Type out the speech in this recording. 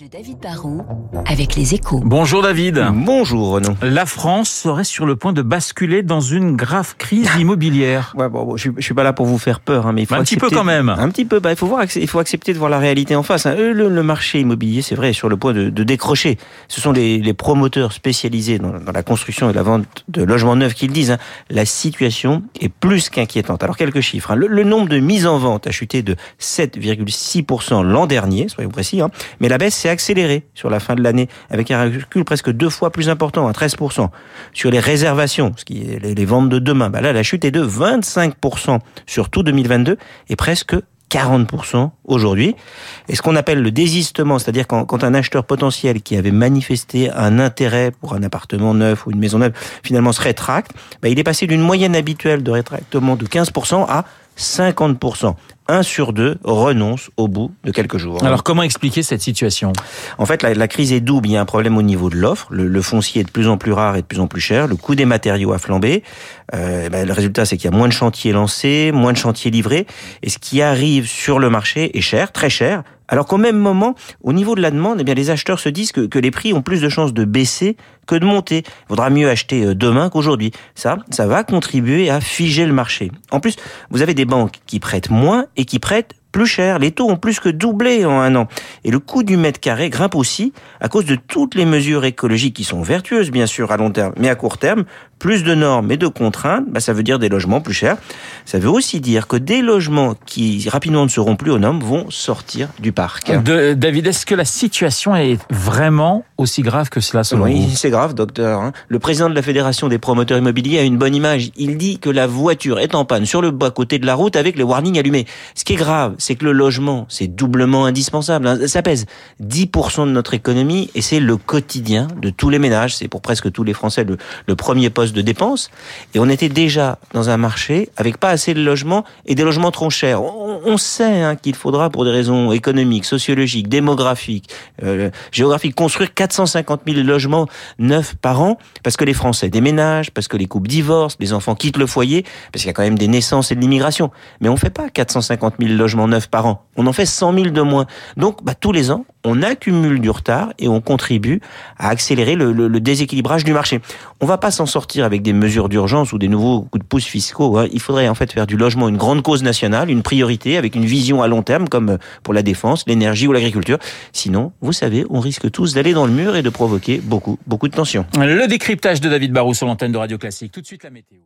de David Barrault avec les échos. Bonjour David. Bonjour Renaud. La France serait sur le point de basculer dans une grave crise immobilière. Ouais, bon, bon, je, suis, je suis pas là pour vous faire peur, hein, mais il faut Un petit peu accepter- quand même. Un petit peu. Bah, il faut voir, il faut accepter de voir la réalité en face. hein. Le, le marché immobilier, c'est vrai, est sur le point de, de décrocher. Ce sont les, les promoteurs spécialisés dans, dans la construction et la vente de logements neufs qui le disent. hein. La situation est plus qu'inquiétante. Alors quelques chiffres. hein. Le, le nombre de mises en vente a chuté de 7,6% l'an dernier, soyons précis. hein. Mais la baisse s'est accélérée sur la fin de l'année avec un recul presque deux fois plus important, à 13%. Sur les réservations, ce qui est les, ventes de demain, bah là la chute est de 25% sur tout 2022 et presque 40% aujourd'hui. Et ce qu'on appelle le désistement, c'est-à-dire quand, quand un acheteur potentiel qui avait manifesté un intérêt pour un appartement neuf ou une maison neuve finalement se rétracte, bah, il est passé d'une moyenne habituelle de rétractement de 15% à 50%. Un sur deux renonce au bout de quelques jours. Alors comment expliquer cette situation? En fait, la, la crise est double. Il y a un problème au niveau de l'offre. Le, le foncier est de plus en plus rare et de plus en plus cher. Le coût des matériaux a flambé. Euh, ben, le résultat, c'est qu'il y a moins de chantiers lancés, moins de chantiers livrés. Et ce qui arrive sur le marché est cher, très cher. Alors qu'au même moment, au niveau de la demande, eh bien, les acheteurs se disent que, les prix ont plus de chances de baisser que de monter. Il vaudra mieux acheter euh, demain qu'aujourd'hui. Ça, ça va contribuer à figer le marché. En plus, vous avez des banques qui prêtent moins et qui prêtent plus cher. Les taux ont plus que doublé en un an. Et le coût du mètre carré grimpe aussi à cause de toutes les mesures écologiques qui sont vertueuses, bien sûr, à long terme. Mais à court terme, plus de normes et de contraintes, bah, ça veut dire des logements plus chers. Ça veut aussi dire que des logements qui rapidement ne seront plus aux normes vont sortir du parc. De- David, est-ce que la situation est vraiment aussi grave que cela selon Oui, vous c'est grave, docteur. hein. Le président de la Fédération des promoteurs immobiliers a une bonne image. Il dit que la voiture est en panne sur le bas-côté de la route avec les warnings allumés. Ce qui est grave, c'est que le logement, c'est doublement indispensable. hein. Ça pèse 10% de notre économie et c'est le quotidien de tous les ménages. C'est pour presque tous les Français le, premier poste de dépense. Et on était déjà dans un marché avec pas assez de logements et des logements trop chers. On, sait hein, qu'il faudra, pour des raisons économiques, sociologiques, démographiques, euh, géographiques, construire 450 000 logements neufs par an parce que les Français déménagent, parce que les couples divorcent, les enfants quittent le foyer, parce qu'il y a quand même des naissances et de l'immigration. Mais on fait pas 450 000 logements par an. On en fait 100 000 de moins. Donc, bah, tous les ans, on accumule du retard et on contribue à accélérer le, déséquilibrage du marché. On va pas s'en sortir avec des mesures d'urgence ou des nouveaux coups de pouce fiscaux. hein. Il faudrait en fait faire du logement une grande cause nationale, une priorité avec une vision à long terme comme pour la défense, l'énergie ou l'agriculture. Sinon, vous savez, on risque tous d'aller dans le mur et de provoquer beaucoup, beaucoup de tensions. Le décryptage de David Barrou sur l'antenne de Radio Classique. Tout de suite la météo.